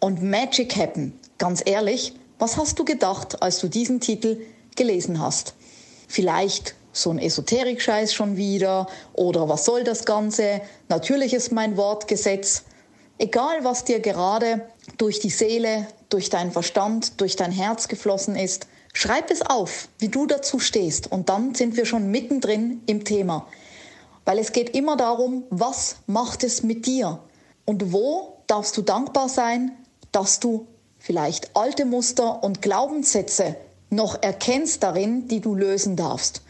und Magic Happen. Ganz ehrlich, was hast du gedacht, als du diesen Titel gelesen hast? Vielleicht so ein Esoterik-Scheiß schon wieder oder was soll das Ganze? Natürlich ist mein Wort Gesetz. Egal, was dir gerade durch die Seele, durch deinen Verstand, durch dein Herz geflossen ist, schreib es auf, wie du dazu stehst. Und dann sind wir schon mittendrin im Thema. Weil es geht immer darum, was macht es mit dir? Und wo darfst du dankbar sein, dass du vielleicht alte Muster und Glaubenssätze noch erkennst darin, die du lösen darfst.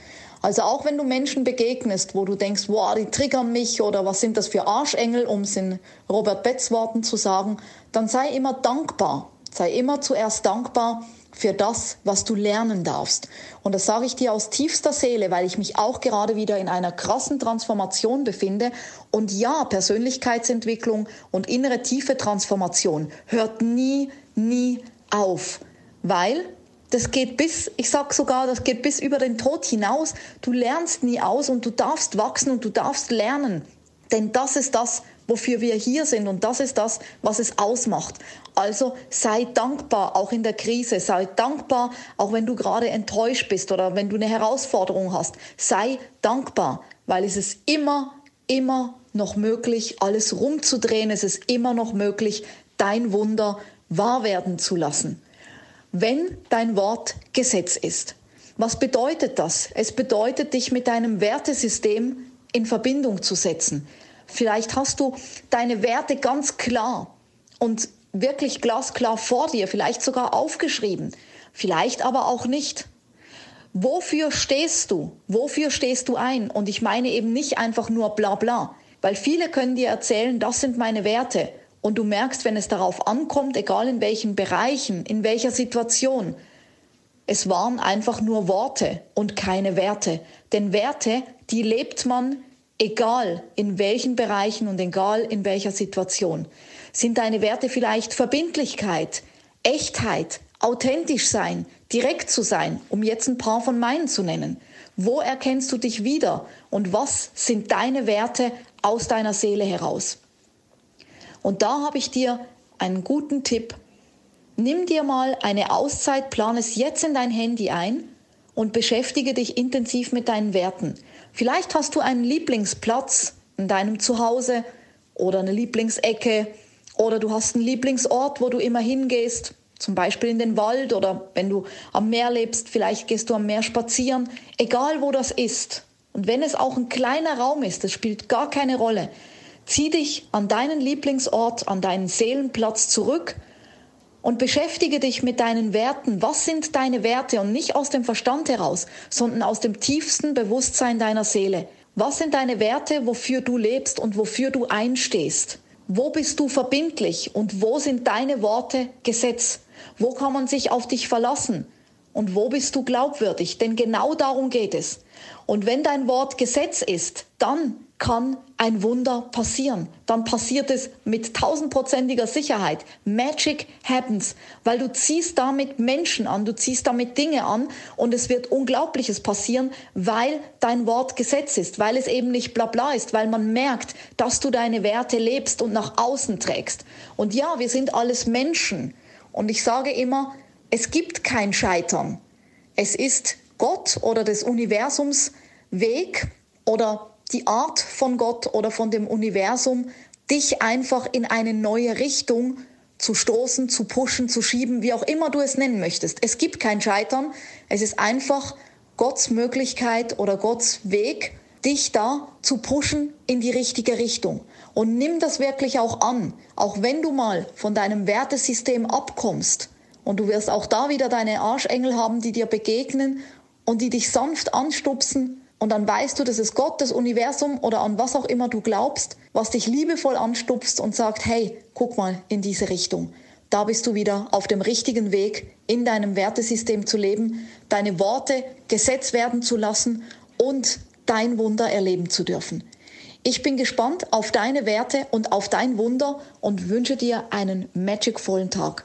Also auch wenn du Menschen begegnest, wo du denkst, wow, die triggern mich oder was sind das für Arschengel, um es in Robert Betz Worten zu sagen, dann sei immer dankbar. Sei immer zuerst dankbar für das, was du lernen darfst. Und das sage ich dir aus tiefster Seele, weil ich mich auch gerade wieder in einer krassen Transformation befinde. Und ja, Persönlichkeitsentwicklung und innere tiefe Transformation hört nie, nie auf, weil das geht bis, ich sag sogar, das geht bis über den Tod hinaus. Du lernst nie aus und du darfst wachsen und du darfst lernen. Denn das ist das, wofür wir hier sind und das ist das, was es ausmacht. Also sei dankbar, auch in der Krise, sei dankbar, auch wenn du gerade enttäuscht bist oder wenn du eine Herausforderung hast. Sei dankbar, weil es ist immer, immer noch möglich, alles rumzudrehen. Es ist immer noch möglich, dein Wunder wahr werden zu lassen. Wenn dein Wort Gesetz ist. Was bedeutet das? Es bedeutet, dich mit deinem Wertesystem in Verbindung zu setzen. Vielleicht hast du deine Werte ganz klar und wirklich glasklar vor dir, vielleicht sogar aufgeschrieben, vielleicht aber auch nicht. Wofür stehst du? Wofür stehst du ein? Und ich meine eben nicht einfach nur bla bla, weil viele können dir erzählen, das sind meine Werte. Und du merkst, wenn es darauf ankommt, egal in welchen Bereichen, in welcher Situation, es waren einfach nur Worte und keine Werte. Denn Werte, die lebt man egal in welchen Bereichen und egal in welcher Situation. Sind deine Werte vielleicht Verbindlichkeit, Echtheit, authentisch sein, direkt zu sein, um jetzt ein paar von meinen zu nennen? Wo erkennst du dich wieder und was sind deine Werte aus deiner Seele heraus? Und da habe ich dir einen guten Tipp. Nimm dir mal eine Auszeit, plan es jetzt in dein Handy ein und beschäftige dich intensiv mit deinen Werten. Vielleicht hast du einen Lieblingsplatz in deinem Zuhause oder eine Lieblingsecke oder du hast einen Lieblingsort, wo du immer hingehst, zum Beispiel in den Wald oder wenn du am Meer lebst, vielleicht gehst du am Meer spazieren, egal wo das ist. Und wenn es auch ein kleiner Raum ist, das spielt gar keine Rolle. Zieh dich an deinen Lieblingsort, an deinen Seelenplatz zurück und beschäftige dich mit deinen Werten. Was sind deine Werte? Und nicht aus dem Verstand heraus, sondern aus dem tiefsten Bewusstsein deiner Seele. Was sind deine Werte, wofür du lebst und wofür du einstehst? Wo bist du verbindlich und wo sind deine Worte Gesetz? Wo kann man sich auf dich verlassen? Und wo bist du glaubwürdig? Denn genau darum geht es. Und wenn dein Wort Gesetz ist, dann kann ein Wunder passieren. Dann passiert es mit tausendprozentiger Sicherheit. Magic happens, weil du ziehst damit Menschen an, du ziehst damit Dinge an und es wird Unglaubliches passieren, weil dein Wort Gesetz ist, weil es eben nicht bla bla ist, weil man merkt, dass du deine Werte lebst und nach außen trägst. Und ja, wir sind alles Menschen. Und ich sage immer, es gibt kein Scheitern. Es ist Gott oder des Universums Weg oder die Art von Gott oder von dem Universum, dich einfach in eine neue Richtung zu stoßen, zu pushen, zu schieben, wie auch immer du es nennen möchtest. Es gibt kein Scheitern. Es ist einfach Gottes Möglichkeit oder Gottes Weg, dich da zu pushen in die richtige Richtung. Und nimm das wirklich auch an, auch wenn du mal von deinem Wertesystem abkommst. Und du wirst auch da wieder deine Arschengel haben, die dir begegnen und die dich sanft anstupsen und dann weißt du, das ist Gott, das Universum oder an was auch immer du glaubst, was dich liebevoll anstupst und sagt, hey, guck mal in diese Richtung. da bist du wieder auf dem richtigen Weg, in deinem Wertesystem zu leben, deine Worte Gesetz werden zu lassen und dein Wunder erleben zu dürfen. Ich bin gespannt auf deine Werte und auf dein Wunder und wünsche dir einen magicvollen Tag.